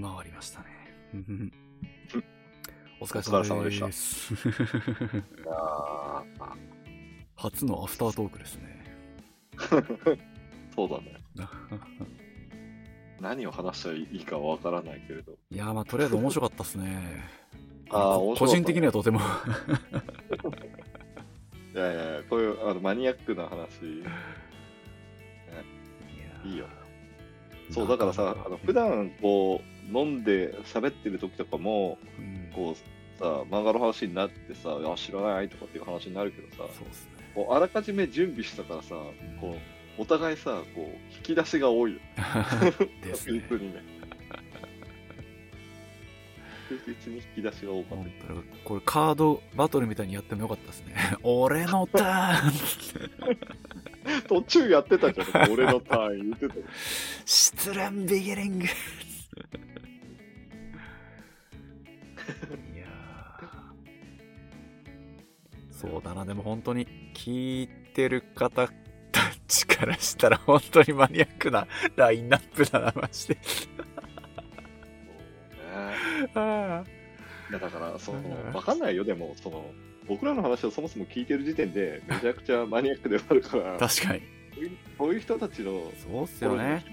回りましたね。お疲れ様です。いや初のアフタートークですね。そうだね。何を話したらいいかわからないけれど。いやまあとりあえず面白かったですね。あ個人的にはとてもいやいや、こういうあのマニアックな話、ね、いいよ。そう、だからさ、あの普段こう、飲んで喋ってる時とかも、うん、こうさ、漫画の話になってさ、あ、知らないとかっていう話になるけどさ、そうですね。こうあらかじめ準備したからさ、うん、こう、お互いさ、こう、引き出しが多いよ。ですね。にね。確実に引き出しが多かった。これカードバトルみたいにやってもよかったですね。俺のターン途中やってたじゃん。俺のターン言ってた。失恋ビギリングだな、でも本当に聞いてる方たちからしたら本当にマニアックな ラインナップだな、まして。だから、その、わかんないよ、でも、その、僕らの話をそもそも聞いてる時点で、めちゃくちゃマニアックではあるから、確かに。こういう人たちの、そうっすよね。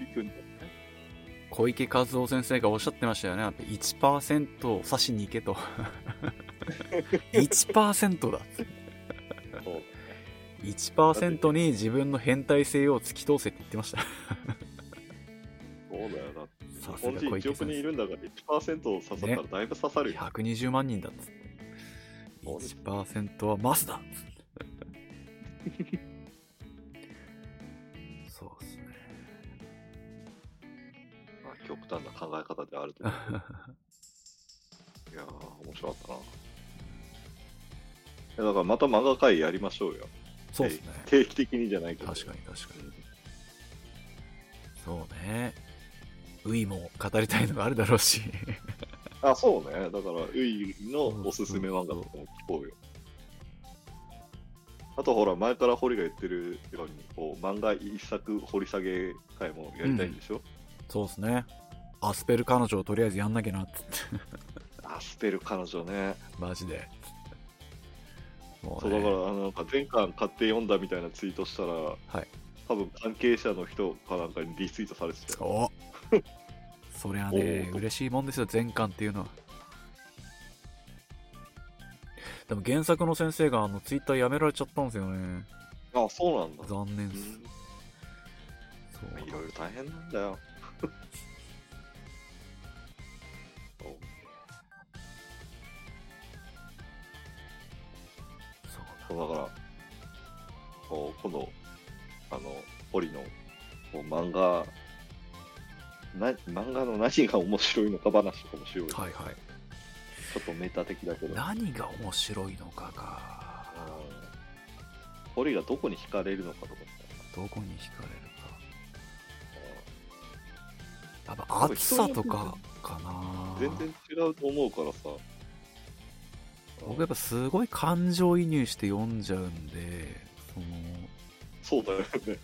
小池和夫先生がおっしゃってましたよね。1%を指しに行けと。1%だっつって。1%に自分の変態性を突き通せって言ってました。そうだよ、だって。日本人1億人いるんだから1%刺さったらだいぶ刺さるよ。ね、120万人だっつって。1%はマスだ そうっすね。まあ、極端な考え方であると思う。いやー、面白かったな。だからまた漫画会やりましょうよ。そうですね。定期的にじゃないけど。確かに確かに。そうね。ウイも語りたいのがあるだろうしあ、そうね。だから、ウイのおすすめ漫画とかも聞こうよ。あとほら、前から堀が言ってるように、こう漫画一作掘り下げ会もやりたいんでしょ、うん、そうですね。アスペル彼女をとりあえずやんなきゃなって。アスペル彼女ね。マジで。ね、そうだから、なんか前巻買って読んだみたいなツイートしたら、はい、多分関係者の人かなんかにリツイートされてたよ。そりゃね、嬉しいもんですよ、全巻っていうのは。でも原作の先生があのツイッターやめられちゃったんですよね。ああそうなんだ。残念っす。そういろいろ大変なんだよ。そうだから、こう今度、あの、堀のこう漫画な漫画の何が面白いのか話とかもしようよ。はいはい。ちょっとメタ的だけど。何が面白いのかが。堀がどこに惹かれるのかとか。どこに惹かれるか。やっぱ暑さとかかな。全然違うと思うからさ。僕やっぱすごい感情移入して読んじゃうんで、その。そうだよね。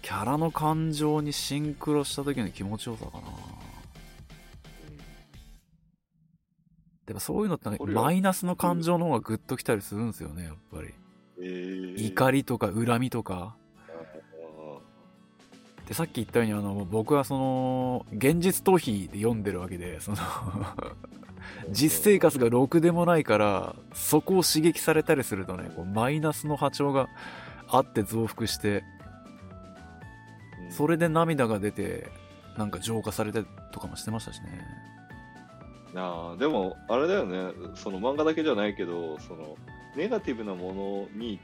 キャラの感情にシンクロした時の気持ちよさかな。でもそういうのってマイナスの感情の方がグッときたりするんですよね、やっぱり。えー、怒りとか恨みとか。で、さっき言ったように、あの、僕はその、現実逃避で読んでるわけで、その 実生活がろくでもないから、そこを刺激されたりするとね、こうマイナスの波長があって増幅して、それで涙が出て、なんか浄化されたりとかもしてましたしね。あでも、あれだよね、その漫画だけじゃないけど、そのネガティブなものに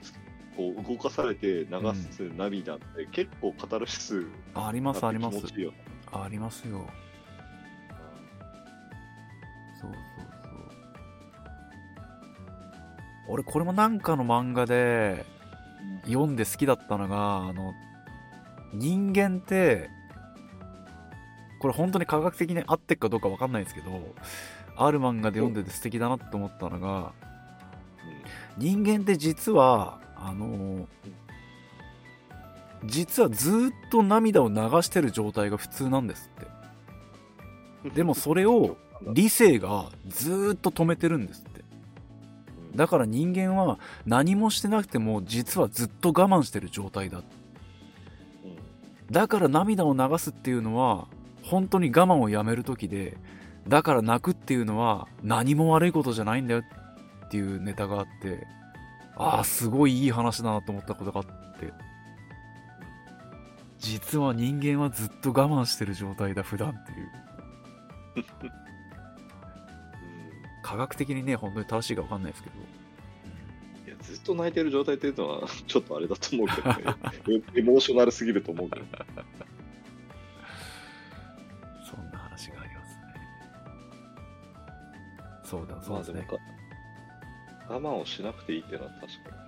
こう動かされて流す涙って結構カタルシス、あります、あります。ありますよ。そうそうそう。俺、これもなんかの漫画で読んで好きだったのが、あの、人間って、これ本当に科学的に合ってるかどうかわかんないですけど、ある漫画で読んでて素敵だなって思ったのが、人間って実は、あの、実はずっと涙を流してる状態が普通なんですって。でもそれを理性がずーっと止めてるんですって。うん。だから人間は何もしてなくても実はずっと我慢してる状態だうん。だから涙を流すっていうのは本当に我慢をやめる時でだから泣くっていうのは何も悪いことじゃないんだよっていうネタがあってああすごいいい話だなと思ったことがあって。実は人間はずっと我慢してる状態だ普段っていう。科学的にね本当に正しいか分かんないですけど。いやずっと泣いてる状態っていうのは ちょっとあれだと思うけどね。エ エモーショナルすぎると思うけど。そんな話がありますね。そうだそうですね。まあ我慢をしなくていいっていうのは確かに。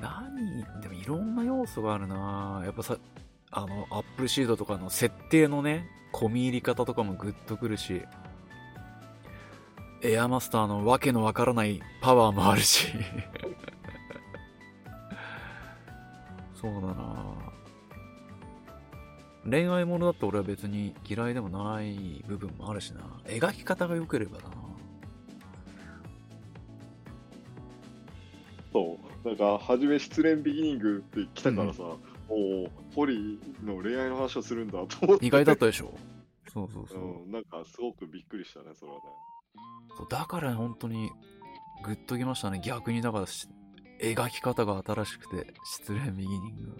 何でもいろんな要素があるな。やっぱさあのアップルシードとかの設定のね込み入り方とかもグッとくるし。エアマスターのわけのわからないパワーもあるし。そうだな。恋愛ものだと俺は別に嫌いでもない部分もあるしな。描き方が良ければな。そう。なんか初め失恋ビギニングって来たからさ、おおポリの恋愛の話をするんだと思って。意外だったでしょ。そうそうそう、うん、なんかすごくびっくりしたねそれはね。そうだから本当にグッときましたね。逆にだからし描き方が新しくて失恋ビギニング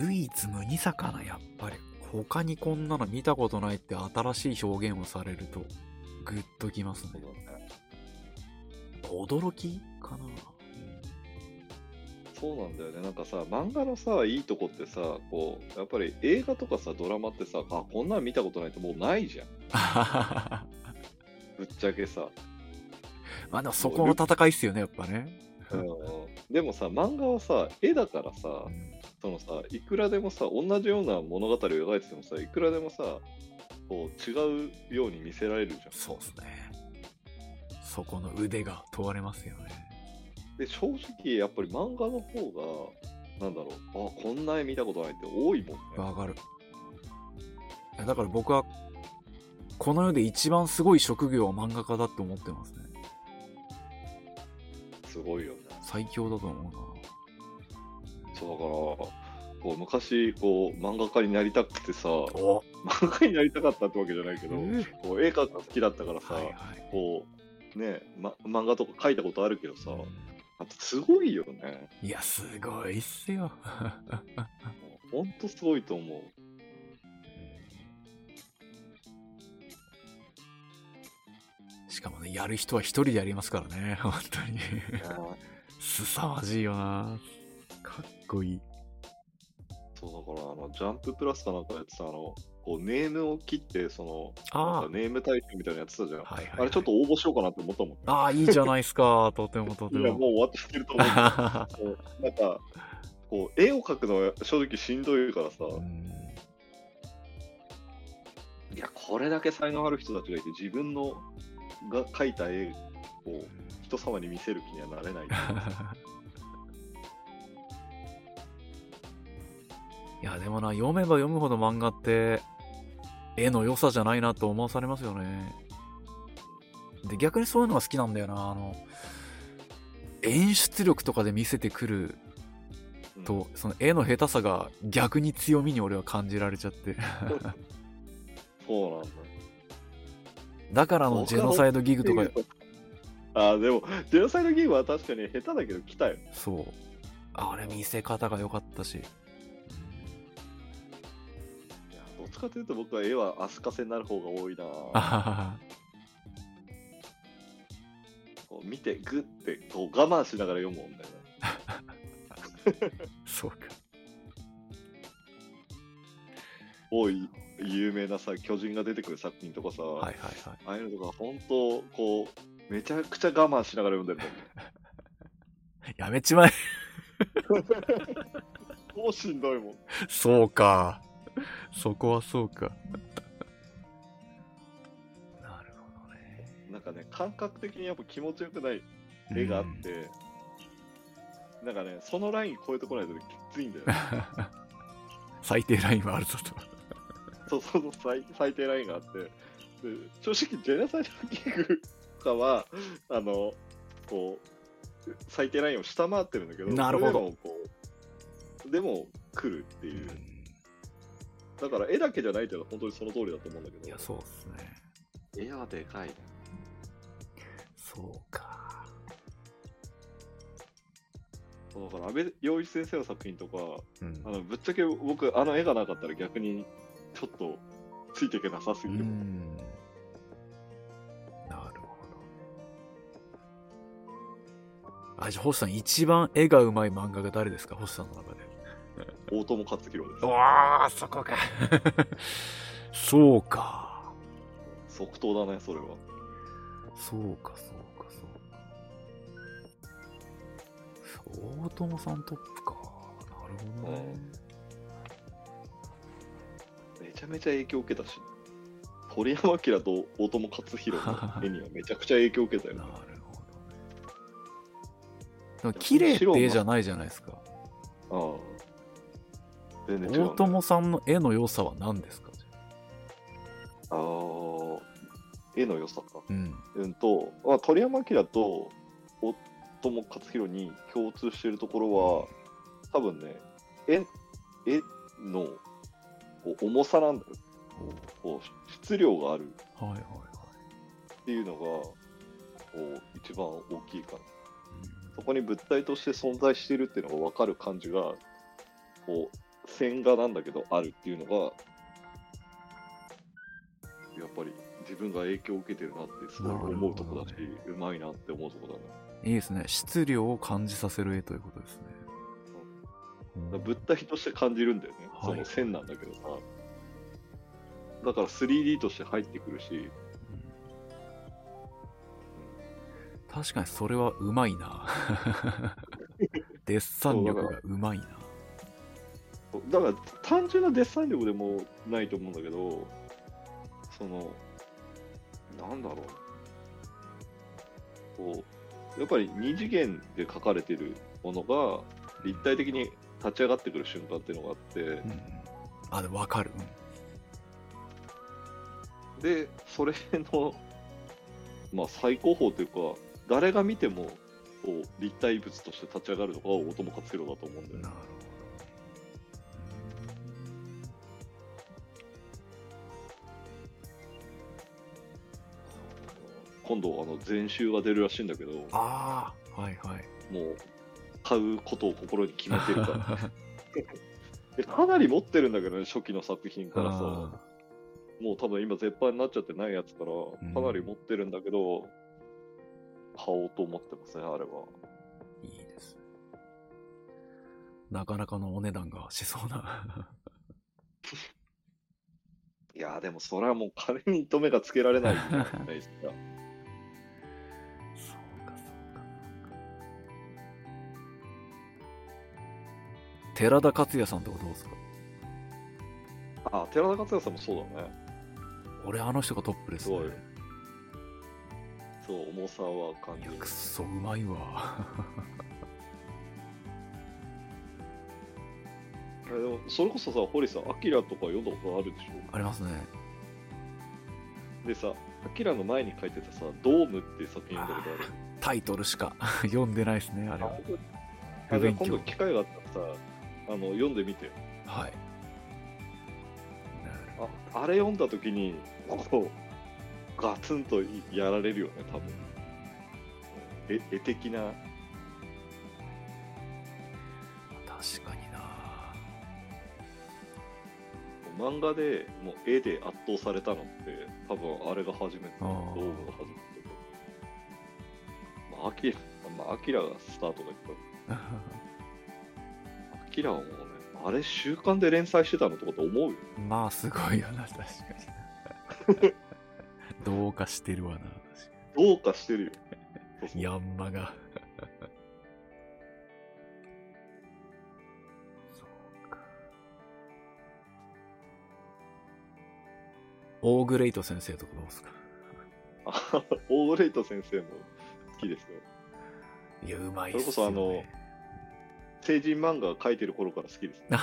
唯一無二さかなやっぱり他にこんなの見たことないって新しい表現をされるとグッときますね。驚きかな、そうなんだよね。なんかさ漫画のさいいとこってさこうやっぱり映画とかさドラマってさあこんなん見たことないってもうないじゃん。ぶっちゃけさ、まあでもそこの戦いっすよねやっぱね、うん、でもさ漫画はさ絵だからさうんそのさいくらでもさ同じような物語を描いててもさいくらでもさこう違うように見せられるじゃん。そうっすね。そこの腕が問われますよね。で正直やっぱり漫画の方がなんだろうあこんな絵見たことないって多いもんね。わかる。だから僕はこの世で一番すごい職業は漫画家だって思ってますね。すごいよね。最強だと思うなそうだからこう昔こう漫画家になりたくてさお。漫画家になりたかったってわけじゃないけど、えこう絵描くの好きだったからさ、はいはい。こうね、ま、漫画とか描いたことあるけどさ、あとすごいよね。いやすごいっすよ。ほんとすごいと思う。しかもねやる人は一人でやりますからね本当に。すさ まじいよなかっこいい。そうだからあのジャンププラスかなんかやってたあのこうネームを切ってそのあなんかネーム大賞みたいなのやってたじゃん、はいはい、はい、あれちょっと応募しようかなって思ったもんね。ああいいじゃないですか。とてもとていやもうも終わってると思う。こうなんかこう絵を描くのは正直しんどいからさ、うん。いやこれだけ才能ある人たちがいて自分のが描いた絵を人様に見せる気にはなれない いやでもな読めば読むほど漫画って絵の良さじゃないなと思わされますよね。で逆にそういうのが好きなんだよな。あの演出力とかで見せてくるうん。とその絵の下手さが逆に強みに俺は感じられちゃって。そうなんだ。だからあのジェノサイドギグとか。あーでもジェノサイドギグは確かに下手だけど来たよ。そう。あれ見せ方が良かったしっちかというと僕は絵は足かせになる方が多いな。こう見てグッてこう我慢しながら読むもんだよね。そうか。多い有名なさ巨人が出てくる作品とかさ、はいはいはい。ああいうのとか本当こうめちゃくちゃ我慢しながら読んでるもん。ね やめちまえ。もうしんどいもん。そうか そこはそうか なるほどねなんかね感覚的にやっぱ気持ちよくない絵があって、なんかね、そのライン超えてこないときついんだよね。最低ラインはあるぞと。そうそうそう最、最低ラインがあって、で正直、ジェネサイドキングとかは、あの、こう、最低ラインを下回ってるんだけど、なるほどそれでもこう、でも来るっていう。だから絵だけじゃないっていうのは本当にその通りだと思うんだけど、いや、そうっすね。絵はでかいね。そうか。そうだから、安倍洋一先生の作品とか、うんあのぶっちゃけ僕、あの絵がなかったら逆にちょっとついていけなさすうぎる。ん。なるほど。あ、じゃあ、星さん、一番絵がうまい漫画が誰ですか？星さんの中で。大友克洋ですう。わあ、そこか。そうか。即答だね、それは。そうか、そうか、そうか。大友さんトップか。なるほどね。めちゃめちゃ影響を受けたし、鳥山明と大友克洋の 絵にはめちゃくちゃ影響を受けたよねな。るほどね。でも、綺麗って絵じゃないじゃないですか。ああ。全然違う、大友さんの絵の良さは何ですか？ああ。絵の良さか。うん。うんと、まあ、鳥山明と大友克洋に共通しているところは、多分ね、絵絵のこう重さなんだよ。こう質量がある。っていうのがこう一番大きいかな。そこに物体として存在しているっていうのが分かる感じが、こう線画なんだけどあるっていうのが、やっぱり自分が影響を受けてるなってすごい思うとこだし、なるほうまいなって思うとこだね。いいですね。質量を感じさせる絵ということですね。だから物体として感じるんだよね、はいその線なんだけどさ。だから 3D として入ってくるし、確かにそれはうまいな。デッサン力がうまいな。だから単純なデッサン力でもないと思うんだけど、その、なんだろう。こう、やっぱり二次元で描かれてるものが立体的に立ち上がってくる瞬間っていうのがあって、うん、あ、でもわかる。で、それの、まあ最高峰というか、誰が見てもこう立体物として立ち上がるのが大友克洋だと思うんだよねうんなるほど。今度あの全集が出るらしいんだけど、ああ、はいはい。もう買うことを心に決めてるから。でかなり持ってるんだけどね、初期の作品からさ、あもう多分今絶版になっちゃってないやつから、んかなり持ってるんだけど、買おうと思ってますね、あれは。ーいいですね。なかなかのお値段がしそうな。いやーでもそれはもう金に糸目がつけられないですか。そ 寺田克也さんとかどうですか？あ、寺田克也さんもそうだね。俺あの人がトップですね。そう、重さは感じるいや、くっ。そうまいわ。えでもそれこそさ、堀さん、アキラとか読んだことあるでしありますね。ょでさ、アキラの前に書いてたさ、ドームって作品読んだことある。タイトルしか 読んでないですね、あれは。あ今度機会があったらさ、あの読んでみてよ。はい。ああれ読んだ時に、こう、ガツンとやられるよね、多分。絵絵的な、確かにな。漫画でもう絵で圧倒されたのって、多分あれが初めて、ドあー。ームが初めてだまあ、アキラ、まあ、アキラがスタートだけど、ア キラはもうね、あれ週刊で連載してたのとかと思うよ。まあ、すごいよな、確かに。どうかしてるわな、確かどうかしてるよ。そうそうに。ヤンマが。そうか。オーグレイト先生とかどうですか？あオーレイト先生も好きですよ。いや、うまいっすよ、ね。それこそあの成人漫画描いてる頃から好きです、ね。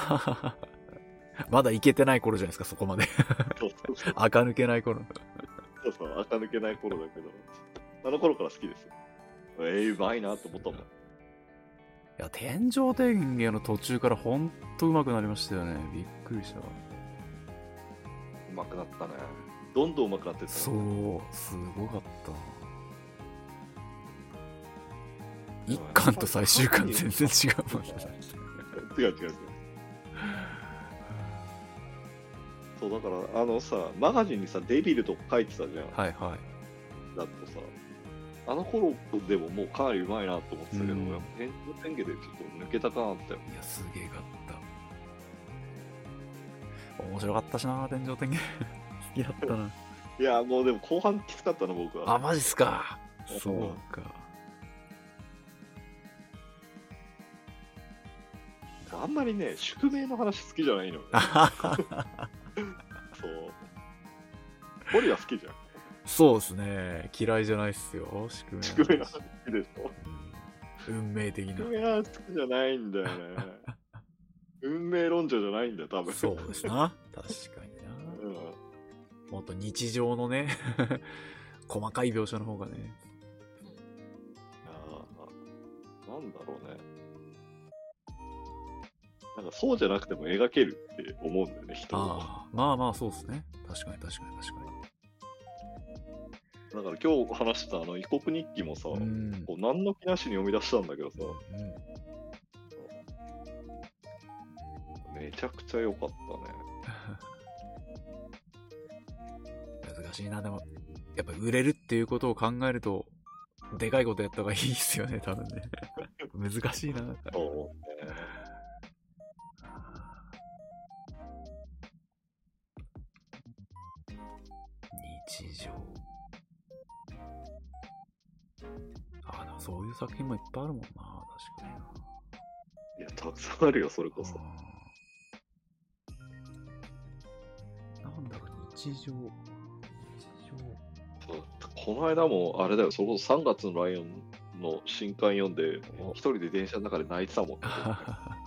まだいけてない頃じゃないですか、そこまで。そうそうそう。垢抜けない頃。そうそう、垢抜けない頃だけど、あの頃から好きですよ。えー、うまいなと思ったもん。いや、天上天下の途中からほんと上手くなりましたよね。びっくりした。うまくなったね。どんどんうまくなってった。そう、すごかった。一巻と最終巻全然違うもんね。違う違う違う。そう、だから、あのさ、マガジンにさ、デビルとか書いてたじゃん。はいはい。だとさ、あの頃でももうかなりうまいなと思ってたけど、うんやっぱ天上天下でちょっと抜けたかなって。いや、すげえかった。面白かったしな、天上天下。好きだったな。いや、もうでも後半きつかったな、僕は。あ、マジっすか。うんそうか。あんまりね、宿命の話好きじゃないのよ。そう。ホリは好きじゃん。そうですね。嫌いじゃないっすよ。宿命。宿命の話好きでしょ？うん運命的な宿。命の話好きじゃないんだよね。運命論者じゃないんだよ、多分。そうですな。確かにな。うん。もっと日常のね、細かい描写の方がね。あーなんだろうね。なんかそうじゃなくても描けるって思うんだよね、人は。ああ、まあまあそうですね。確かに確かに確かだから今日話したあの異国日記もさ、に。うん。こう何の気なしに読み出したんだけどさ、うんめちゃくちゃ良かったね。難しいな、でも、やっぱ売れるっていうことを考えると、でかいことやった方がいいっすよね、多分ね。難しいな。そうね。日常。あ、でもそういう作品もいっぱいあるもんな、確かにな。いや、たくさんあるよ、それこそ。うんなんだろう、日常。日そうこの間も、あれだよ、それこそ3月のライオンの新刊読んで、常。一人で電車の中で泣いてたもん、ね。あ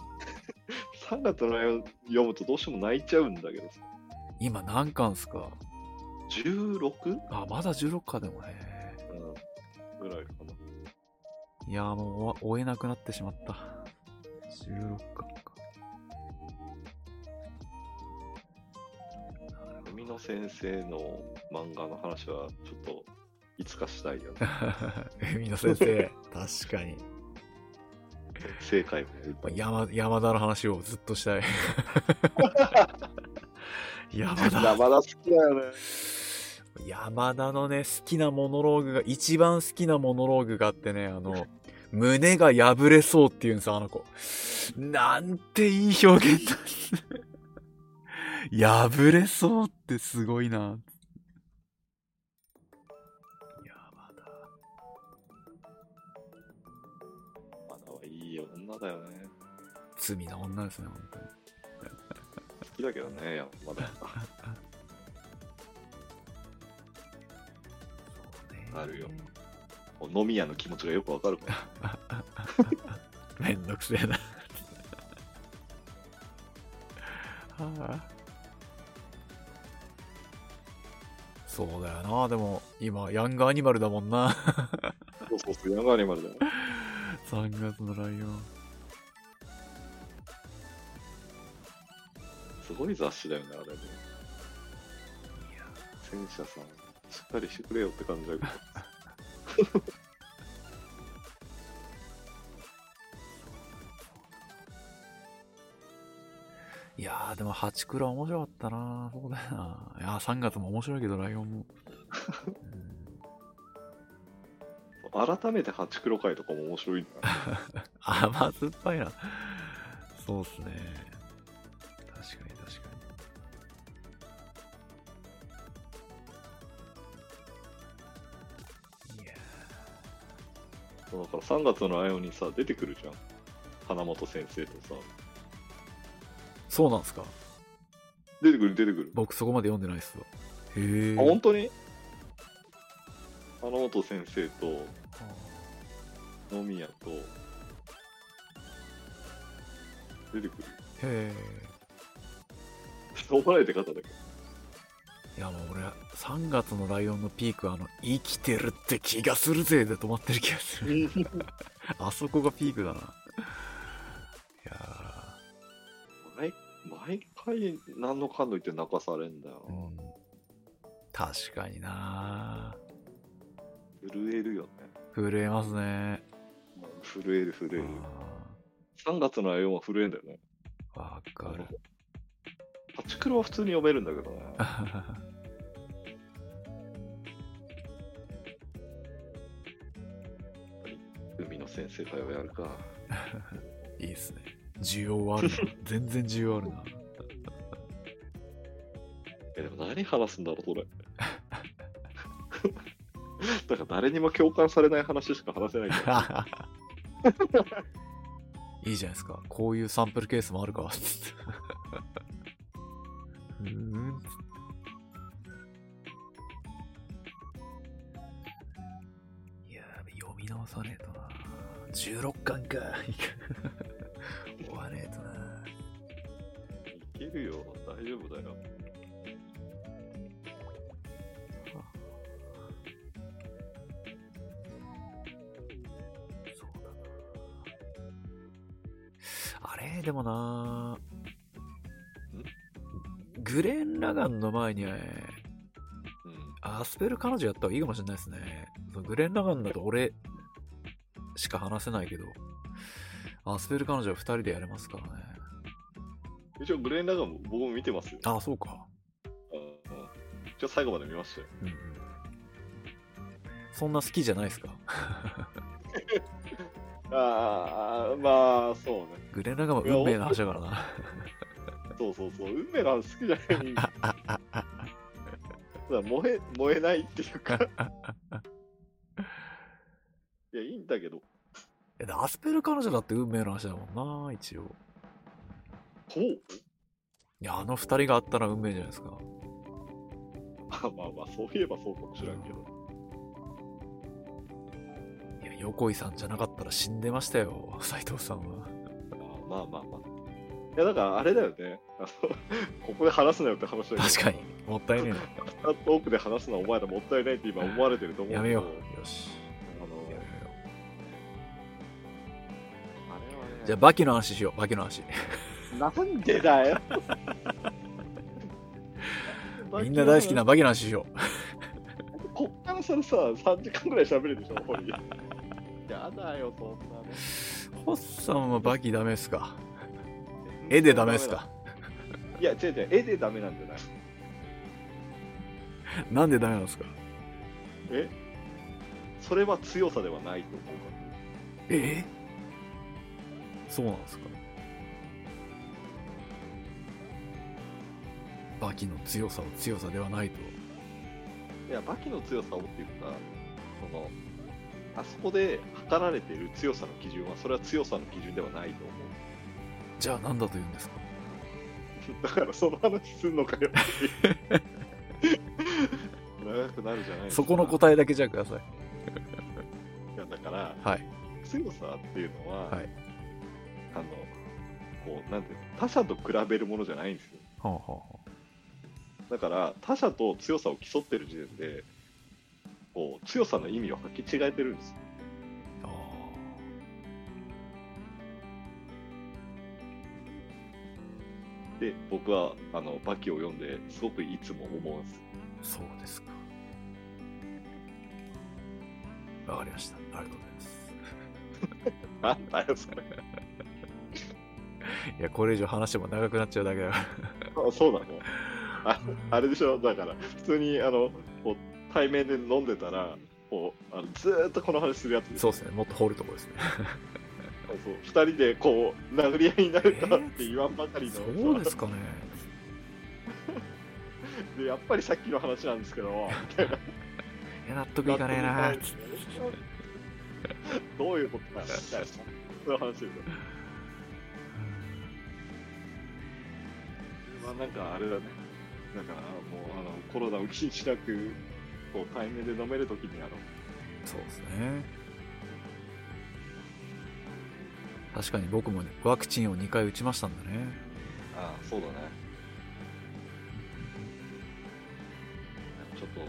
3月のライオン読むとどうしても泣いちゃうんだけどさ。今何巻っすか？16? あ、まだ16巻でもね。うん。ぐらいかな。いやーもう追えなくなってしまった。16巻か。海野先生の漫画の話は、ちょっと、いつかしたいよね。海野先生、確かに。正解山山田の話をずっとしたい。山田。山田好きだよね。山田のね、好きなモノローグが、一番好きなモノローグがあってね、あの、胸が破れそうっていうんですあの子。なんていい表現だ。破れそうってすごいな。山田。山田はいい女だよね。罪な女ですね、本当に。好きだけどね、山田。そうねあるよ飲み屋の気持ちがよくわかるから。めんどくせえな。はあ、そうだよな、でも今、ヤングアニマルだもんな。そうそうそう、ヤングアニマルだよ。3月のライオン。すごい雑誌だよね、あれね。戦車さん、しっかりしてくれよって感じだけど。いやー、でも、ハチクラ面白かったな。そうだよな。いやー、3月も面白いけど、ライオンも。うん改めてハチクロ会とかも面白いんだ。甘酸っぱいな。そうっすね。だから3月のライオンにさ、出てくるじゃん。花本先生とさ。ーそうなんすか？出てくる、出てくる。僕そこまで読んでないっすわ。へえ。あ、本当に？花本先生と野宮と出てくる。へしょうもない出方だけど。え。いやもう俺、3月のライオンのピークはあの、生きてるって気がするぜで止まってる気がする。あそこがピークだな。いや毎毎回何のかんの言って泣かされんだよー、。うん。確かにな震えるよね。震えますね。震える震える。あ3月のライオンは震えんだよね。ーわかる。パチクロは普通に読めるんだけどね。海の先生会をやるか。いいっすね。需要はあるな。全然需要あるな。え、でも何話すんだろう、それ。だから誰にも共感されない話しか話せないから。いいじゃないですか。こういうサンプルケースもあるか。16巻か。追わねえとな。いけるよ、大丈夫だよ。そうだな。あれでもなグレン・ラガンの前に、うん。アスペル彼女やった方がいいかもしれないですね。グレン・ラガンだと俺しか話せないけど、アスペル彼女は2人でやれますからね。一応、グレン・ラガンも僕も見てますよ。ああ、そうか。一応、最後まで見ましたよ。うんうん。そんな好きじゃないですか？ああ、まあ、そうね。グレン・ラガンは運命の話だからな。そうそうそう。運命の話好きじゃない。燃え、燃えないっていうか。アスペル彼女だって運命の話だもんな、一応。ほういや、あの二人があったら運命じゃないですか。あ まあまあ、そういえばそうかもしれんけど。いや、横井さんじゃなかったら死んでましたよ、斎藤さんは。あまあまあまあ。いや、だからあれだよね。あの ここで話すなよって話だけど。確かに。もったいねトークで話すのはお前らもったいないって今思われてると思えな。う。やめよう。よし。じゃあ、バキの話しよう、バキの話。なんでだよ。みんな大好きなバキの話しよこっからそれさ、3時間ぐらい喋るでしょ、ホリ。やだよ、そんなの。う。ホッさんはバキダメっすか？絵でダメっすか？いや、違う違う、絵でダメなんじゃない？なんでダメなんですか？え？それは強さではないと思うかえ？そうなんですかバキの強さを強さではないと。ら。いや、バキの強さをっていうか、その、あそこで測られている強さの基準は、それは強さの基準ではないと思う。じゃあ何だと言うんですか？だからその話すんのかよ長くなるじゃないですか。そこの答えだけじゃあください。いやだから、はい。強さっていうのは、はいこう、なんていうの、他者と比べるものじゃないんですよ。はあ、はあはだから、他者と強さを競ってる時点で、こう、強さの意味を履き違えてるんですよ。あ、あで、僕は、あの、バキを読んで、すごくいつも思うんです。あ、そうですか。わかりました。ありがとうございます。なんだよ、それ。いや、これ以上話しても長くなっちゃうだけだかあそうだね。ああれでしょ、だから、普通に、あの、こう、対面で飲んでたら、こう、あのずーっとこの話するやつら。そうですね。もっと掘るとこですね。そう二人でこう殴り合いになるかって言わんばかりの、そうですかね。でやっぱりさっきの話なんですけどいや、納得いかねえな。どういうことだみたいなそういう話ですよまあなんかあれだねだからもうあのコロナを気にしなくこう対面で飲めるときにやろう。そうですね。確かに僕もね、ワクチンを2回打ちましたんだね。ああ、そうだね。ちょっとね、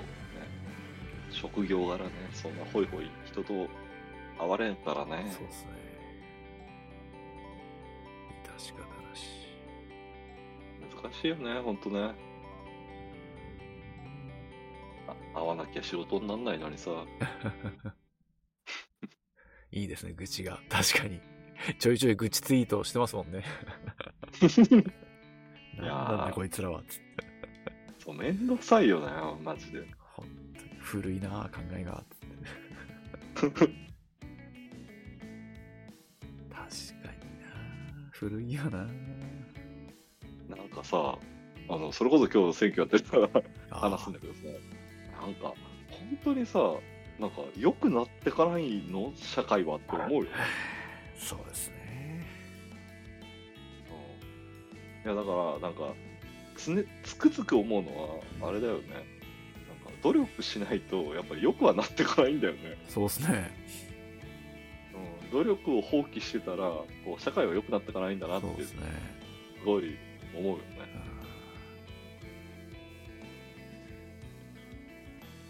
職業柄ね、そんなホイホイ人と会われんからね。そうですね。しいよね、ほんとね。あ会わなきゃ仕事になんないのにさ。いいですね、愚痴が。確かに。ちょいちょい愚痴ツイートしてますもんね。いやーなんだこいつらは。つってそう、めんどくさいよね、マジで。本当に古いな考えが。つって 確かにな古いよななんかさ、あの、それこそ今日選挙やってたらあー話すんだけどさ、なんか、本当にさ、なんか、良くなってからいの？社会はって思うよね。そうですね。うんいや、だから、なんか、つね、つくづく思うのは、あれだよね。なんか、努力しないと、やっぱり良くはなってかないんだよね。そうですね。うん、努力を放棄してたら、こう、社会は良くなってかないんだなって、すそうですね。ごい思うよね。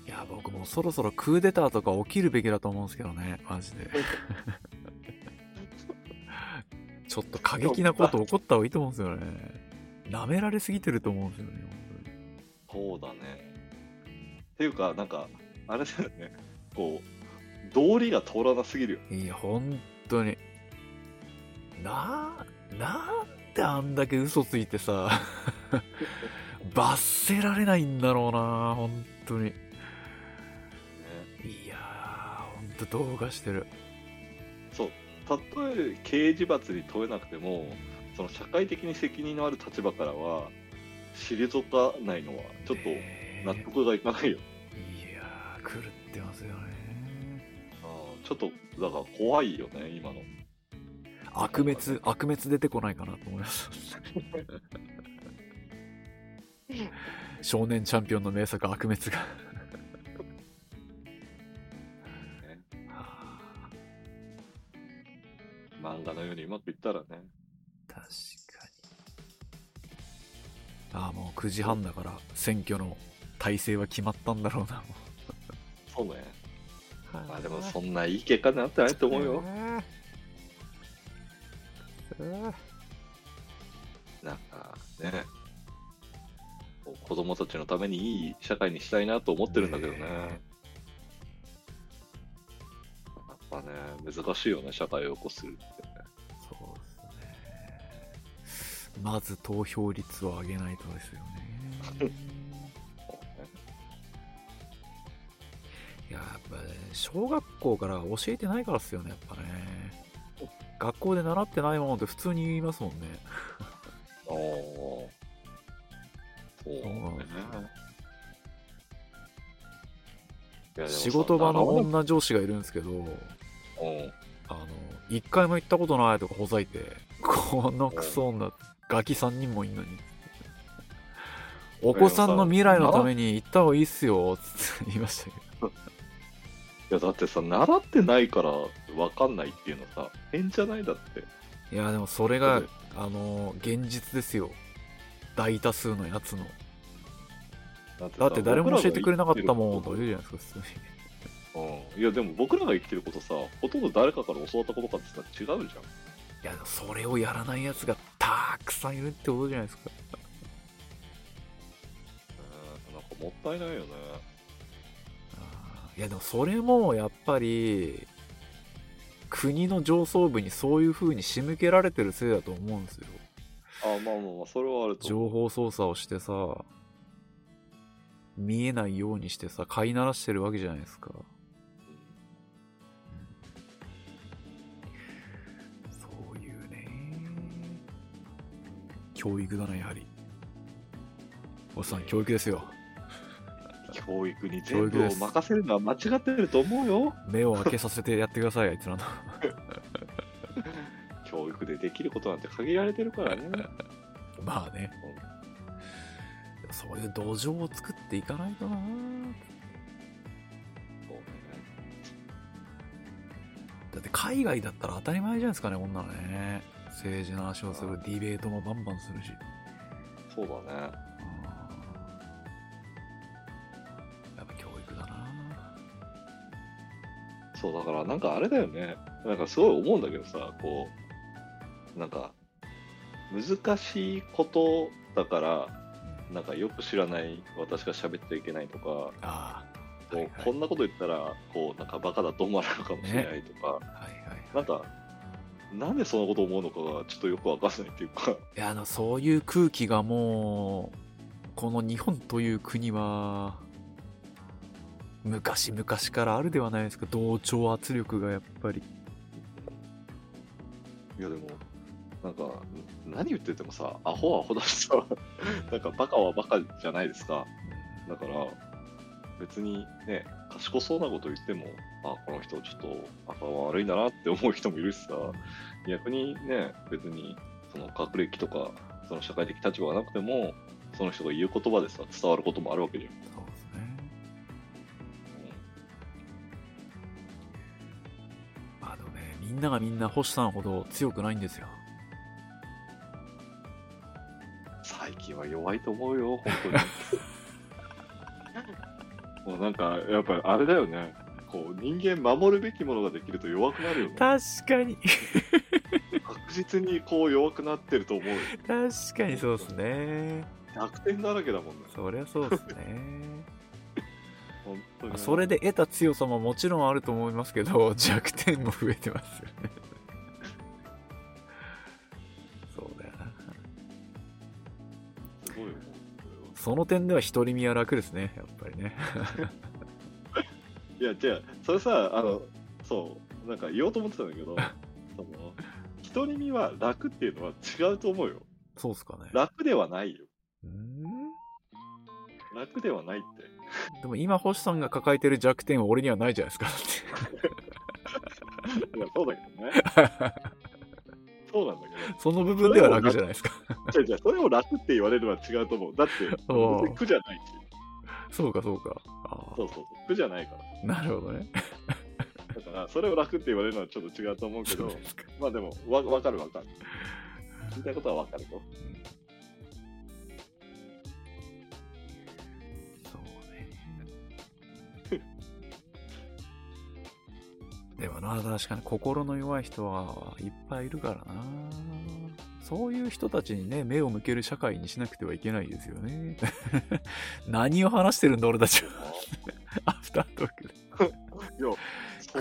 いや、僕もそろそろクーデターとか起きるべきだと思うんですけどね、マジで。ちょっと過激なこと起こった方がいいと思うんですよね。舐められすぎてると思うんですよね、そうだね。っていうか、なんか、あれだよね。こう、道理が通らなすぎるよ。いや、本当に。な、なんであんだけ嘘ついてさ、罰せられないんだろうな、本当に。ね、いやー、本当動画してる。そう。たとえ刑事罰に問えなくても、その社会的に責任のある立場からは、退かないのは、ちょっとえー納得がいかないよ。いやー、狂ってますよね。あーちょっと、だから怖いよね、今の。悪滅、悪滅出てこないかなと思います。少年チャンピオンの名作悪滅が。はあ漫画のようにうまくいったらね。確かに。ああ、もう9時半だから選挙の体制は決まったんだろうな。もそうね。うまあでも、そんないい結果になってないと思うよ。なんかね、子供たちのためにいい社会にしたいなと思ってるんだけどね。ねやっぱね、難しいよね、社会を起こすってね。そうですね。まず投票率を上げないとですよね。いや、やっぱね、小学校から教えてないからっすよね、やっぱね。学校で習ってないものって普通に言いますもんね。ああ。そうね。いやでもさ仕事場の女上司がいるんですけど、うんあの、一回も行ったことないとかほざいて、このクソ女、ガキ3人もいんのに。お子さんの未来のために行った方がいいっすよ、つって言いましたけど。いやだってさ、習ってないから分かんないっていうのさ、変じゃないだって。いや、でもそれが、あの、現実ですよ。大多数のやつの。だって誰も教えてくれなかったもんとか僕言うじゃないですか、普通に。うん。いやでも僕らが生きてることさ、ほとんど誰かから教わったことかってさ、違うじゃん。いや、でもそれをやらないやつがたくさんいるってことじゃないですか。うんなんかもったいないよね。いや、でもそれもやっぱり、国の上層部にそういう風に仕向けられてるせいだと思うんですよ。あまあまあまあ、それはあると。情報操作をしてさ、見えないようにしてさ、飼いならしてるわけじゃないですか。そういうね。教育だな、やはり。おっさん、教育ですよ。教育に全部を任せるのは間違ってると思うよ。目を開けさせてやってくださいあいつらの。教育でできることなんて限られてるからね。まあね、うん、そういう土壌を作っていかないとな。だって海外だったら当たり前じゃないですかね女のね。政治の話をするディベートもバンバンするし。そうだね。そう、だからなんかあれだよね。なんかすごい思うんだけどさ、こう、なんか、難しいことだから、なんかよく知らない私が喋ってはいけないとか、ああ。こうはいはいこんなこと言ったら、こう、なんかバカだと思われるかもしれないとか、はいはいなんか、なんでそんなこと思うのかがちょっとよくわかんないっていうか、いや、あの、そういう空気がもう、この日本という国は、昔々からあるではないですか、同調圧力がやっぱり。いやでも、なんか、何言っててもさ、アホはアホだしさ、なんかバカはバカじゃないですか。だから、別にね、賢そうなこと言っても、あ、この人ちょっと頭悪いんだなって思う人もいるしさ、逆にね、別にその学歴とか、その社会的立場がなくても、その人が言う言葉でさ、伝わることもあるわけじゃん。みんながみんな星さんほど強くないんですよ。最近は弱いと思うよ、本当に。もうなんか、やっぱりあれだよね。こう、人間守るべきものができると弱くなるよね。確かに。確実にこう弱くなってると思うよ。確かにそうですね。逆転だらけだもんね。そりゃそうですね。それで得た強さももちろんあると思いますけど、弱点も増えてますよね。そうだよな。すごいよ。その点では独り身は楽ですね、やっぱりね。いや、違う、それさ、あの、そう、なんか言おうと思ってたんだけど、その、独り身は楽っていうのは違うと思うよ。そうっすかね。楽ではないよ。ん楽ではないって。でも今、星さんが抱えてる弱点は俺にはないじゃないですか。いや、そうだけどね。そうなんだけその部分では楽じゃないですか。ど、違う違う、それを楽って言われるのは違うと思う。だって、苦じゃないし。そうか、そうか。あそうそうそう、苦じゃないから。あなるほどね。だから、それを楽って言われるのはちょっと違うと思うけど。まあでも、わわかるわかる。言いたいことはわかるよ。でもな、確かに心の弱い人はいっぱいいるからな。そういう人たちにね、目を向ける社会にしなくてはいけないですよね。何を話してるんだ、俺たちは。アフタートークで。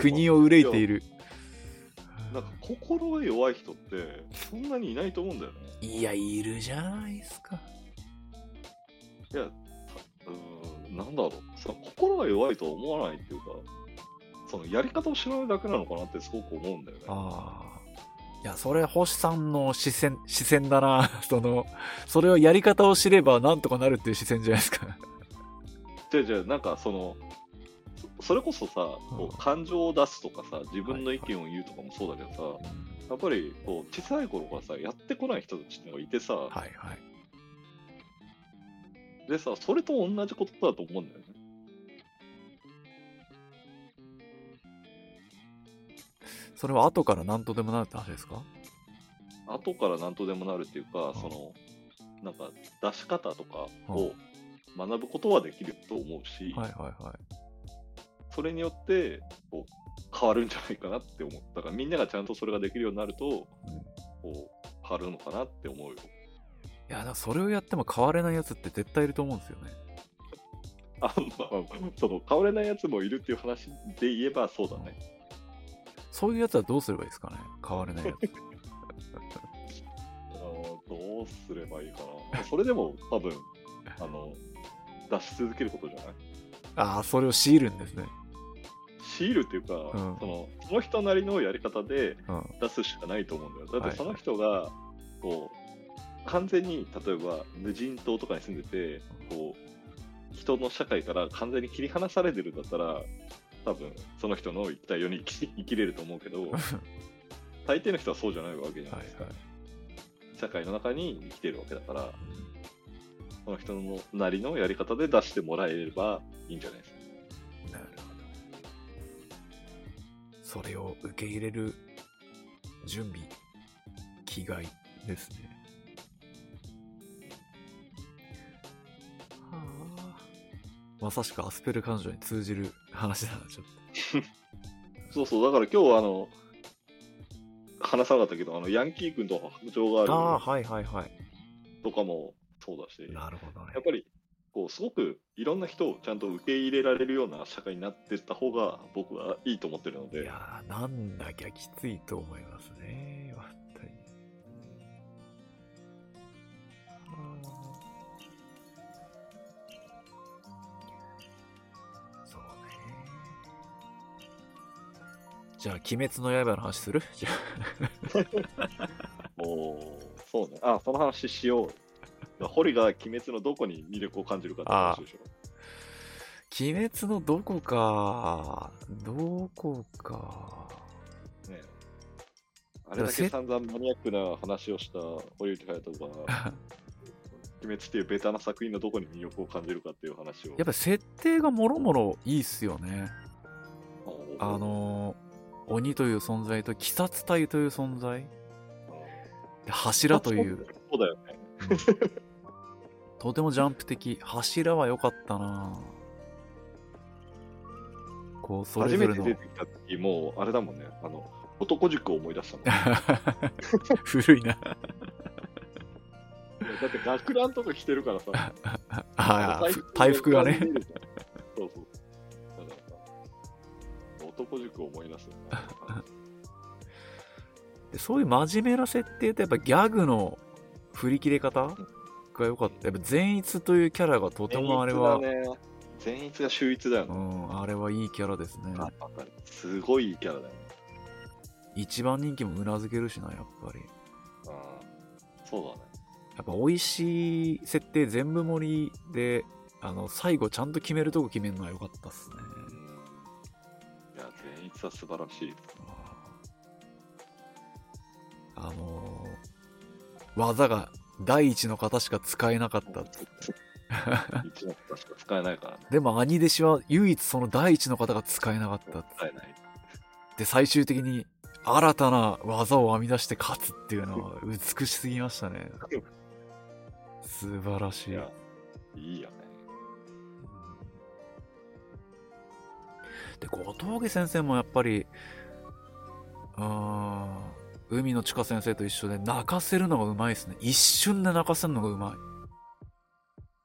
国を憂いている。なんか心が弱い人ってそんなにいないと思うんだよね。いや、いるじゃないですか。いや、うーん、なんだろう。心が弱いとは思わないっていうか、そのやり方を知らないだけなのかなってすごく思うんだよね。ああ。いや、それ、星さんの視線、視線だな。その、それをやり方を知ればなんとかなるっていう視線じゃないですか。じゃあじゃあなんかその、そそれこそさ、こう感情を出すとかさ、自分の意見を言うとかもそうだけどさ、やっぱりこう小さい頃からさ、やってこない人たちってのがいてさ、はいはい。でさ、それと同じことだと思うんだよね。それは後から何とでもなるって話ですか？後から何とでもなるっていうか、その、なんか出し方とかを学ぶことはできると思うし、はいはいはい。それによってこう変わるんじゃないかなって思う。だからみんながちゃんとそれができるようになると、うんこう変わるのかなって思うよ。いや、だそれをやっても変われないやつって絶対いると思うんですよね。あまあ、その変われないやつもいるっていう話で言えばそうだね。そういうやつはどうすればいいですかね？変われないやつ。どうすればいいかな？それでも多分、あの、出し続けることじゃない？ああ、それを強いるんですね。シールっていうか、んそのその人なりのやり方でうん。出すしかないと思うんだよ。だっはいてその人が、こう、完全に、例えば無人島とかに住んでて、こう、人の社会から完全に切り離されてるんだったら、多分、その人の言ったように生き生きれると思うけど、大抵の人はそうじゃないわけじゃないですか。はい社会の中に生きてるわけだから、その人のなりのやり方で出してもらえればいいんじゃないですか。なるほど。それを受け入れる準備、気概ですね。まさしくアスペル彼女に通じる話だな、ちょっ そうそう、だから今日はあの、話さなかったけど、あの、ヤンキー君と白鳥がと。ああ、あはいはいはい。るとかもそうだし、なるほどねやっ。ぱり、こう、すごくいろんな人をちゃんと受け入れられるような社会になってった方が僕はいいと思ってるのいで、やー、なんだきゃきついと思いますね。じゃあ、鬼滅の刃の話する？じゃもう、そうね。あ、その話しよう。堀が鬼滅のどこに魅力を感じるかって話でしょ。鬼滅のどこか、どこか。ねあれだけ散々マニアックな話をした堀内隼人が、鬼滅っていうベタな作品のどこに魅力を感じるかっていう話を。やっぱり設定がもろもろいいっすよね。あのー鬼という存在と鬼殺隊という存在で柱という、そうだよね。とてもジャンプ的柱は良かったなこうそれ初めぞれのて出てきた時もう、あれだもんね。あの、男塾を思い出したもん。古いなだって学ランとか着てるからさ。ああ大服がね。そうそう。男塾を思い出すよね。でそういう真面目な設定とやっぱギャグの振り切れ方が良かったやっぱ善逸というキャラがとてもあれは、善逸だね。が秀逸だようね。ん、あれはいいキャラですねすごいいいキャラだよね。一番人気もうなずけるしなやっぱりうんそうだね。やっぱ美味しい設定全部盛りであの最後ちゃんと決めるとこ決めるのは良かったっすね善逸は素晴らしい。あのー技が第一の方しか使えなかったっつって一の方しか使えないからね。でも兄弟子は唯一その第一の方が使えなかったっつって使えない。で最終的に新たな技を編み出して勝つっていうのは美しすぎましたね 素晴らしいいいよね。で後藤家先生もやっぱりうーん海の千佳先生と一緒で泣かせるのがうまいですね一瞬で泣かせるのがうまい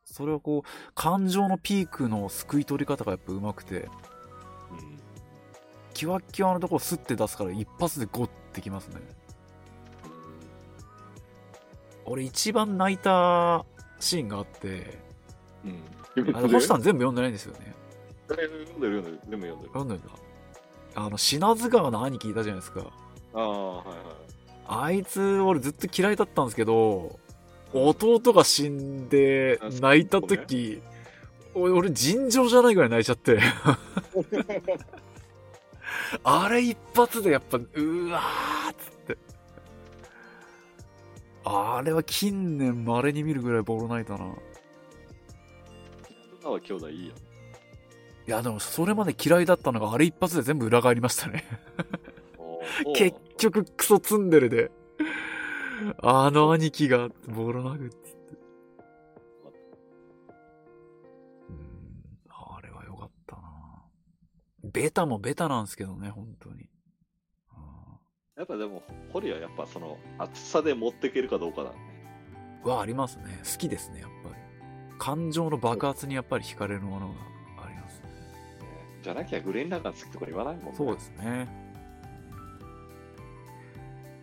それはこう感情のピークのすくい取り方がやっぱうまくてうん。キワッキワのところスッて出すから一発でゴッてきますね俺一番泣いたシーンがあってうん。あの星さん全部読んでないんですよね読んでる読んでる。でも読んでる。読んでんだあの品津川の兄貴いたじゃないですかああ、はいはい。あいつ俺ずっと嫌いだったんですけど弟が死んで泣いた時、俺俺尋常じゃないぐらい泣いちゃって あれ一発でやっぱうわーっつってあれは近年稀に見るぐらいボロ泣いたない川兄弟いいよ。やでもそれまで嫌いだったのがあれ一発で全部裏返りましたね。結局クソツンデレで。あの兄貴がボロ殴っつって。うん。あれは良かったな。ベタもベタなんですけどね本当に。うん。やっぱでも、堀はやっぱその厚さで持っていけるかどうかだね。はありますね。好きですねやっぱり。感情の爆発にやっぱり惹かれるものがじゃなきゃグレンラガン好きとか言わないもんね。そうですね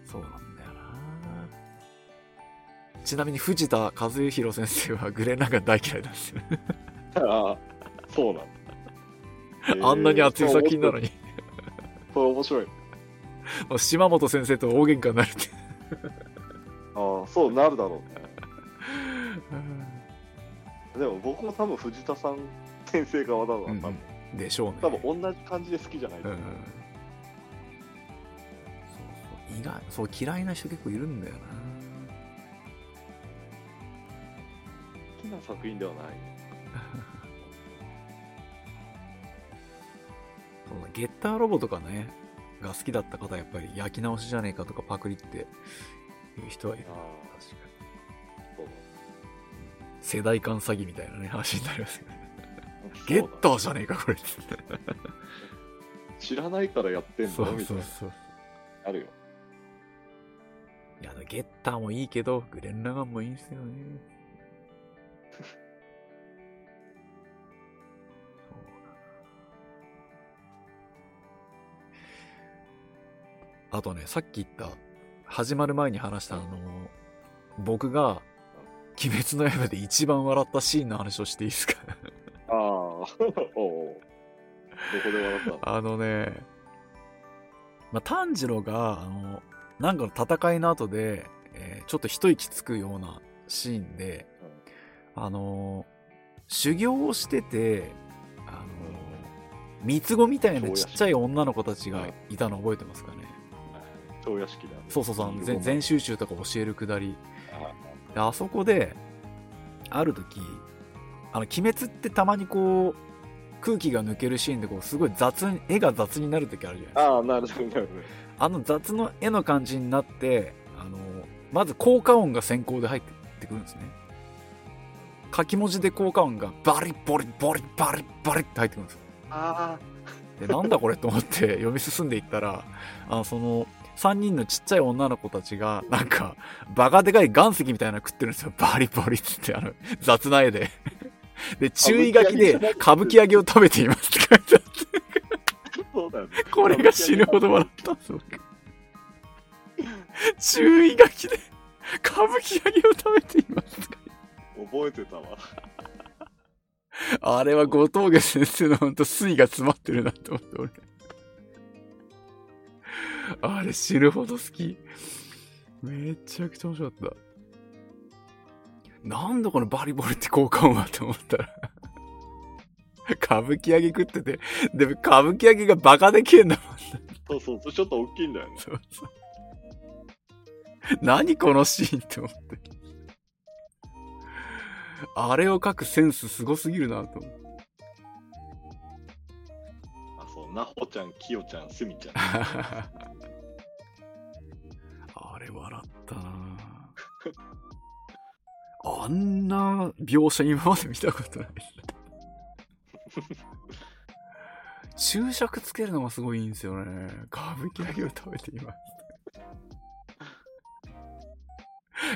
そうなんだよなちなみに藤田和弘先生は グレンラガン大嫌いなんですよああ、そうなんだ。あんなに熱い作品なのに。にこれ面白い。島本先生と大喧嘩になるってああ、そうなるだろうね。でも僕も多分藤田さん先生側だろうな、うん多分でしょうね多分同じ感じで好きじゃないとうん思う、そうそう意外そう嫌いな人結構いるんだよな好きな作品ではない。そうだゲッターロボとかねが好きだった方はやっぱり焼き直しじゃねえかとかパクリっていう人はいる。ああ、確かに。そう世代間詐欺みたいなね、話になりますよね。だゲッターじゃねえか、これ。知らないからやってんそうのみたいうな。そそう。あるよ。いや、ゲッターもいいけど、グレン・ラガンもいいんすよね。あとね、さっき言った、始まる前に話したあの、僕が、鬼滅の刃で一番笑ったシーンの話をしていいですか？おうおう。どこで笑ったの？あのね、まあ、炭治郎が、あの、なんかの戦いの後で、えーちょっと一息つくようなシーンで、あの、修行をしてて、あの、三つ子みたいなちっちゃい女の子たちがいたの覚えてますかね。超屋敷だ、ね。そうそうそう、あの。全全集中とか教えるくだり。あであそこで、ある時、あの、鬼滅ってたまにこう、空気が抜けるシーンでこう、すごい雑に、絵が雑になる時あるじゃないですか。ああ、なるほど、なるほど。あの雑の絵の感じになって、あの、まず効果音が先行で入ってくるんですね。書き文字で効果音がバリボリボリバリバリって入ってくるんですよ。あで、なんだこれと思って 読み進んでいったら、あの、その、3人のちっちゃい女の子たちが、なんか、バカでかい岩石みたいなの食ってるんですよ。バリボリっつって、あの、雑な絵で。で、注意書きで、歌舞伎揚げを食べていますって書いてあって。あ、そうだよね。これが死ぬほど笑ったんです僕注意書きで歌舞伎揚げを食べています覚えてたわ。あれは後藤家先生のほんと水が詰まってるなと思って俺あれ死ぬほど好きめちゃくちゃ面白かったなんだこのバリボリって効果音はと思ったら歌舞伎揚げ食っててでも歌舞伎揚げがバカでけえんだもんそうそう、ちょっと大きいんだよね。そうそう。何このシーンって思って。あれを描くセンスすごすぎるなと思って。あ、そう、なほちゃん、きよちゃん、すみちゃん。あれ笑ったなあんな描写今まで見たことない。注釈つけるのがすごいいいんですよね。歌舞伎揚げを食べています。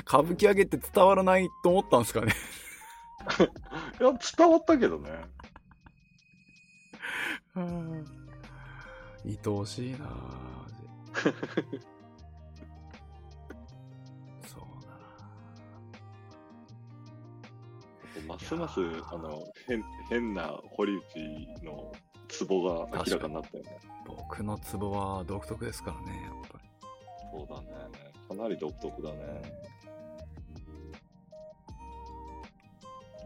歌舞伎揚げって伝わらないと思ったんですかね。いや、伝わったけどね。愛おしいなぁますます、あの、変、変な堀内のツボが明らかになったよね。な僕のツボは独特ですからね、やっぱり。そうだね。かなり独特だね。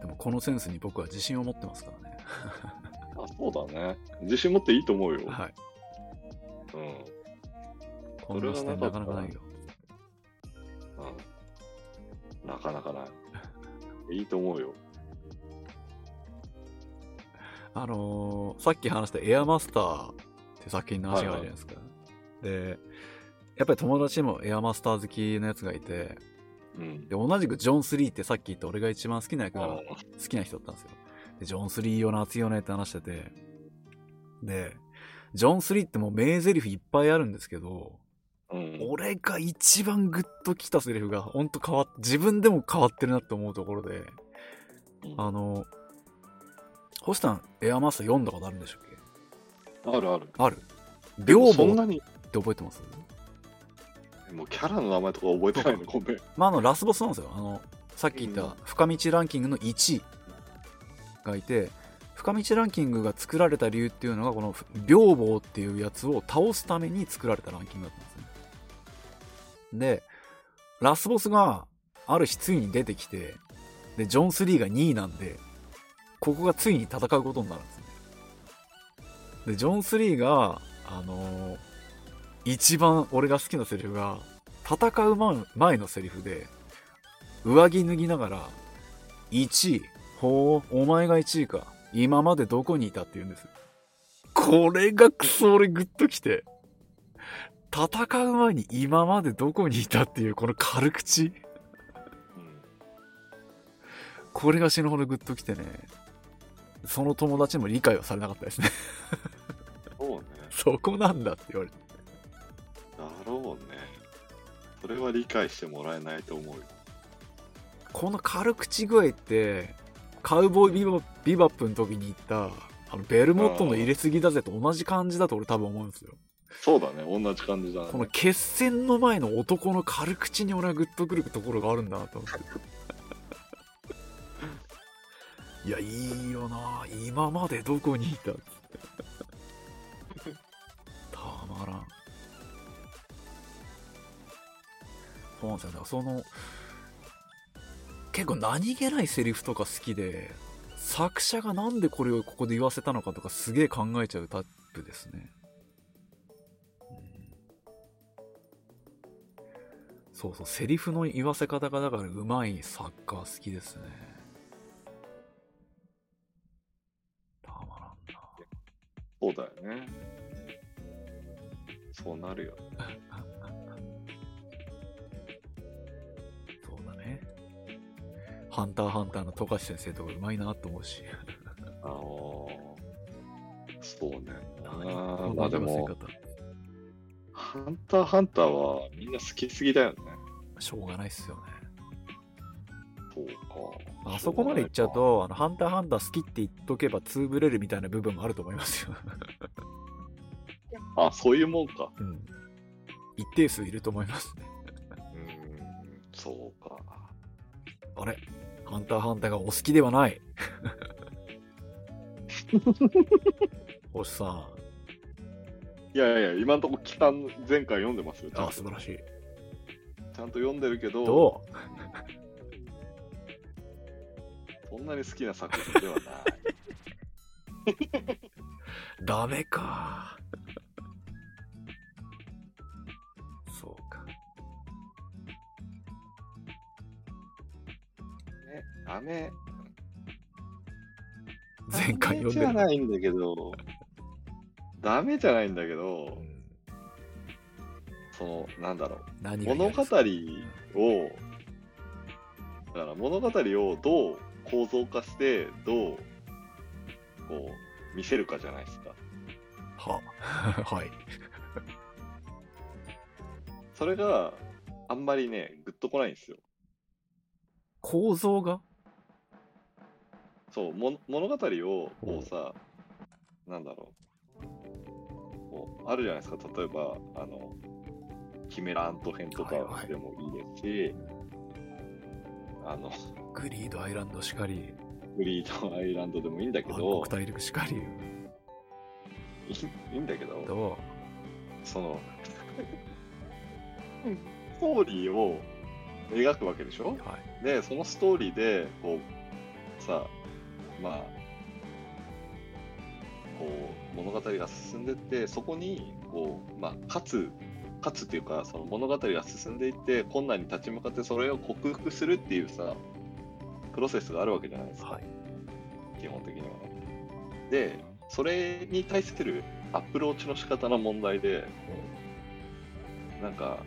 でもこのセンスに僕は自信を持ってますからね。あ、そうだね。自信持っていいと思うよ。はい。うん。こんな視点なかなかないよ。うん。なかなかない。いいと思うよ。あのーさっき話したエアマスターって作品の話があるじゃないですか。で、やっぱり友達にもエアマスター好きのやつがいて、うん。で、同じくジョン3ってさっき言った俺が一番好きな役があ好きな人だったんですよ。で、ジョン3よな、熱いよねって話してて、で、ジョン3ってもう名台詞いっぱいあるんですけど、うん。俺が一番グッときたセリフがほんと変わっ、自分でも変わってるなって思うところで、あの、星さんエアマスター読んだことあるんでしょっけ？あるある。ある両方って覚えてます？もうキャラの名前とか覚えてないの、ごめん。まあ、あの、ラスボスなんですよ。あの、さっき言っうんた深道ランキングの1位がいて、深道ランキングが作られた理由っていうのが、この、病房っていうやつを倒すために作られたランキングだったんですね。で、ラスボスがある日ついに出てきて、で、ジョン3が2位なんで、ここがついに戦うことになるんですね。で、ジョン3が、あのー一番俺が好きなセリフが、戦う前前のセリフで、上着脱ぎながら、1位、ほう、お前が1位か。今までどこにいたって言うんです。これがクソ俺グッときて、戦う前に今までどこにいたっていうこの軽口うん。これが死ぬほどグッときてねその友達にも理解はされなかったですねそうね。そこなんだって言われてだろうね。それは理解してもらえないと思うよ。この軽口具合ってカウボーイビバビバップの時に言ったあのベルモットの入れすぎだぜと同じ感じだと俺多分思うんですよそうだね。同じ感じだね。この決戦の前の男の軽口に俺はグッとくるところがあるんだなと思っていやいいよな。今までどこにいた？っつってたまらん。そうなんですよだからその結構何気ないセリフとか好きで作者がなんでこれをここで言わせたのかとかすげえ考えちゃうタイプですね。そうそう、セリフの言わせ方がだからうまい作家好きですね。そうだよね。そうなるよ。そうだね。ハンターハンターの富樫先生とかうまいなと思うし。あのー、そうね。あまあでも、ハンターハンターはみんな好きすぎだよね。しょうがないっすよね。そうか。あそこまで言っちゃうと、あの、ハンターハンター好きって言っとけばつぶれるみたいな部分もあると思いますよ。あ、そういうもんか。うん。一定数いると思いますね。うーん、そうか。あれ？ハンターハンターがお好きではない。星さん。いやいや、今んとこ期間前回読んでますよ。あ、と素晴らしい。ちゃんと読んでるけど、どそんなに好きな作品ではない。う ダメか。そうか。ね、ダメ。前回読んでダメじゃる。ないんだけど、ダメじゃないんだけどう、んその、なんだろう。物語を、だから物語をどう構造化して、どう、こう、見せるかじゃないですか。は、はい。それがあんまりね、グッとこないんですよ。構造が？そう、も物語をこうさ、なんだろう。こうあるじゃないですか、例えば、あの、キメラアント編とかはいはいでもいいですし、あの、グリードアイランドしかり、グリードアイランドでもいいんだけ暗ど黒、大陸しかり、いいんだけど、どその、ストーリーを描くわけでしょ？うはい。で、そのストーリーで、こう、さ、まあ、こう、物語が進んでって、そこに、こう、まあ、勝つ、勝つっていうか、その物語が進んでいって、困難に立ち向かって、それを克服するっていうさ、プロセスがあるわけじゃないですか、はい。基本的にはね。で、それに対するアプローチの仕方の問題で、なんか、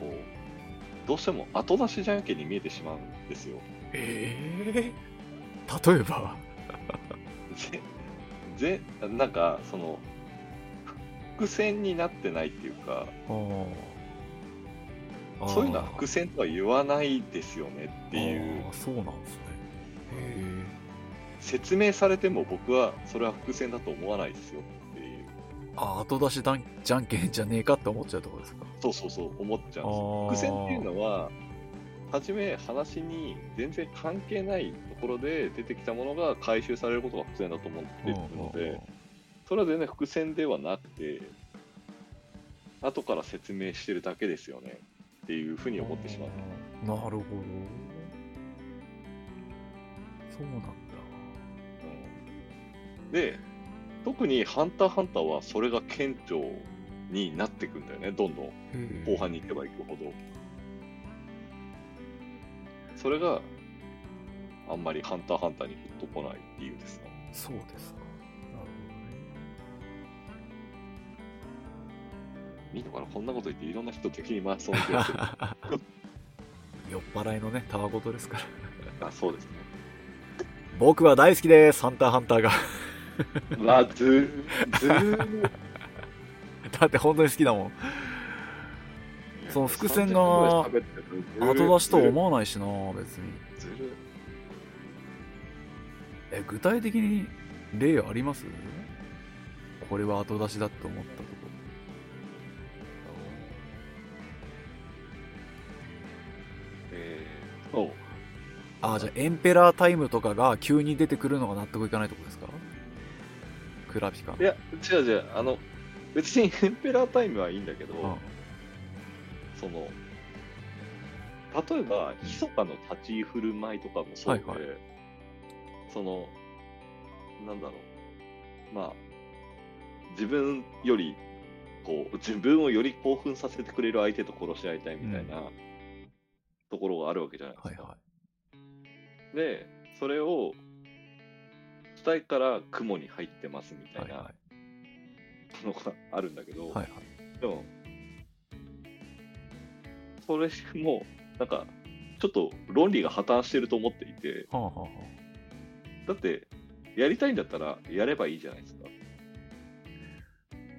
こう、どうしても後出しじゃんけんに見えてしまうんですよ。えー、例えば？ぜ、ぜ、なんか、その、伏線になってないっていうか、そういうのは伏線とは言わないですよねっていう。そうなんですね。へ説明されても僕はそれは伏線だと思わないですよっていう、ーあ、後出しだんじゃんけんじゃねえかって思っちゃうところですか。そうそうそう思っちゃあうんです伏線っていうのは、はじめ話に全然関係ないところで出てきたものが回収されることが伏線だと思っているので、それは全然伏線ではなくて、後から説明してるだけですよねっていうふうに思ってしまう。なるほど。そうなんだ。うんで、特にハンターハンターはそれが顕著になっていくんだよね、どんどん。後半に行けば行くほど。それがあんまりハンターハンターにグッとこない理由ですね。そうですね。いいのかなこんなこと言っていろんな人敵に回そうな気がする。酔っ払いのね、たわごとですから。あ、そうですね。僕は大好きです、ハンターハンターが。うわ、ずる、ずる。だって本当に好きだもん。その伏線が30分ぐらい喋ってる後出しとは思わないしな、別に。え、具体的に例あります？これは後出しだって思ったああ、じゃあエンペラータイムとかが急に出てくるのが納得いかないとこですか？クラピカ。いや、違う違う。あの、別に エンペラータイムはいいんだけど、うん。その、例えば、密かの立ち居振る舞いとかもそうで、はいはい。その、なんだろう、まあ、自分より、こう、自分をより興奮させてくれる相手と殺し合いたいみたいな、ところがあるわけじゃないですか。はいはで、それを、伝えから雲に入ってますみい。たい。ないのがあるんだけど、はいはい。でも、それも、なんか、ちょっと論理が破綻してると思っていて、はあはあはだって、やりたいんだったらやればいいじゃないですか。あ。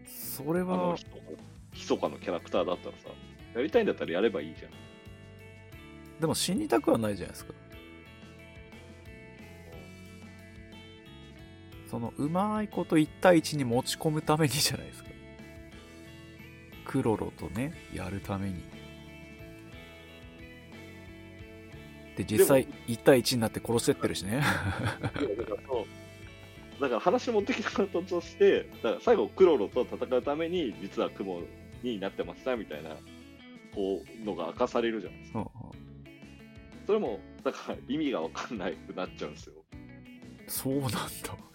それは、ひそかひそかのキャラクターだったらさ、やりたいんだったらやればいいじゃん。でも死にたくはないじゃないですか。そのうまいこと1対1に持ち込むためにじゃないですか。クロロとね、やるために。で、実際1対1になって殺してってるしね。だから話持ってきたこととして、だから最後、クロロと戦うために、実は雲になってましたみたいな、こう、のが明かされるじゃないですか。うんうんそれも、だから意味がわかんないくなっちゃうんですよ。そうなんだ。へ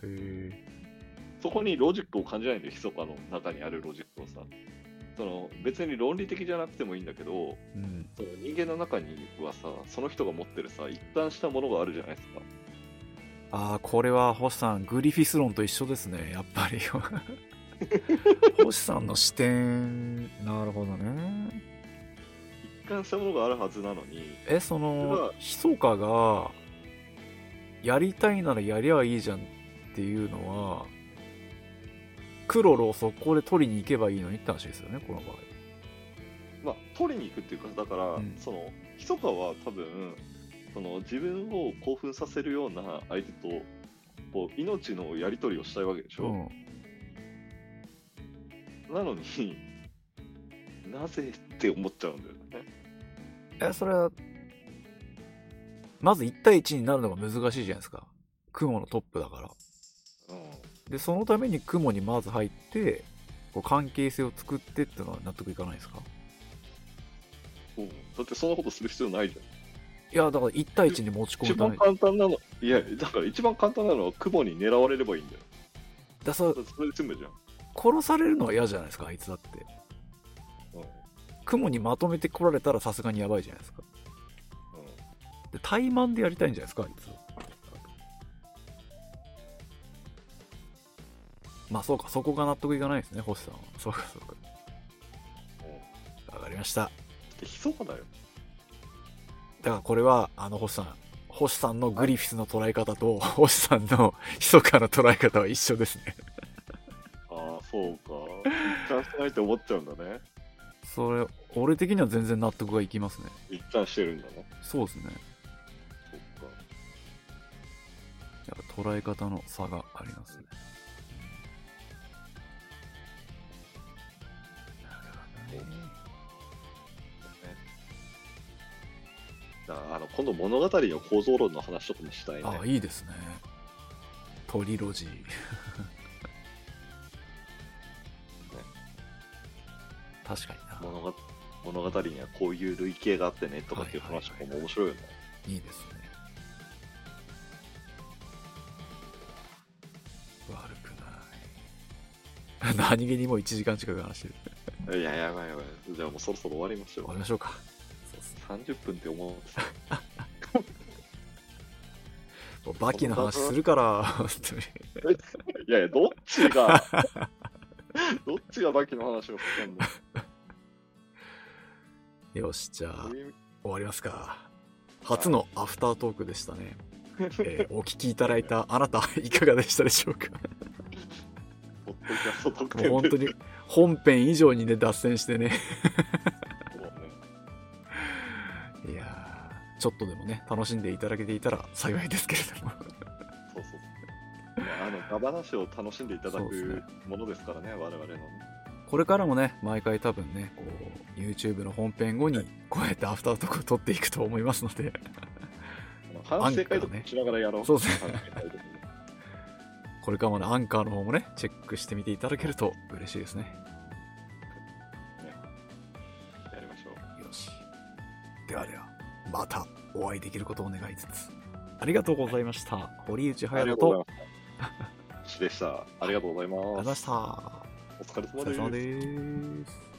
え。そこにロジックを感じないんだよ、密かの中にあるロジックをさ。その別に論理的じゃなくてもいいんだけど、うん。その人間の中にはさ、その人が持ってるさ、一貫したものがあるじゃないですか。ああ、これは星さん、グリフィス論と一緒ですね、やっぱり。星さんの視点、なるほどね。一貫したものがあるはずなのに、え、そのは、ひそかが、やりたいならやりゃいいじゃんっていうのは、クロロを速攻で取りに行けばいいのにって話ですよね、この場合。まあ、取りに行くっていうか、だから、うんその、密かは多分、その自分を興奮させるような相手と、こう命のやり取りをしたいわけでしょ。うん。なのに、なぜって思っちゃうんだよね。え、それは、まず1対1になるのが難しいじゃないですか。雲のトップだから。うんで、そのために雲にまず入って、こう関係性を作ってっていうのは納得いかないですか？うん、だってそんなことする必要ないじゃん。いや、だから1対1に持ち込一番むために。簡単なの、いや、だから一番簡単なのは雲に狙われればいいんだよ。だそそれで済むじゃん。殺されるのは嫌じゃないですか、あいつだって。うんうん雲にまとめて来られたらさすがにやばいじゃないですか。で、怠慢でやりたいんじゃないですか、あいつ。まあそうか、そこが納得いかないですね、星さんは。そうか、そうか。わかりました。で、密かだよ。だからこれは、あの星さん、星さんのグリフィスの捉え方と、星さんの密かな捉え方は一緒ですね。ああ、そうか。一貫してないって思っちゃうんだね。それ、俺的には全然納得がいきますね。一貫してるんだね。そうですね。そっか。やっぱ捉え方の差がありますね。なるほあの今度物語の構造論の話とかもしたいね。ああ、いいですね。トリロジー。確かにな。物語物語にはこういう類型があってねとかっていう話とかも面白いよね。いいですね。悪くない。何気にもう1時間近く話してる。いや、やばいやばい。じゃあもうそろそろ終わりましょう終わ。りましょうか。30分って思ってた。もうバキの話するから、本当に。いやいや、どっちが、どっちがバキの話をしたんだよ。よし、じゃあ、え終わりますか。初のアフタートークでしたね。えーお聞きいただいたあなた、いかがでしたでしょうか？も典う本当に本編以上にね、脱線してね。いやーちょっとでもね、楽しんでいただけていたら幸いですけれども。そうそう。まあ、あの、ガバナシを楽しんでいただくものですからね、我々のね。これからもね、毎回多分ね、こう、YouTube の本編後に、こうやってアフタートークを撮っていくと思いますので、反省会とかしながらやろう。そうですねこれからもね、アンカーの方もね、チェックしてみていただけると嬉しいですね。やりましょう。よし。ではでは、またお会いできることを願いつつ、ありがとうございました。堀内あ隼人と、でした。ありがとうございます。ありがとうございました。疲れ様です。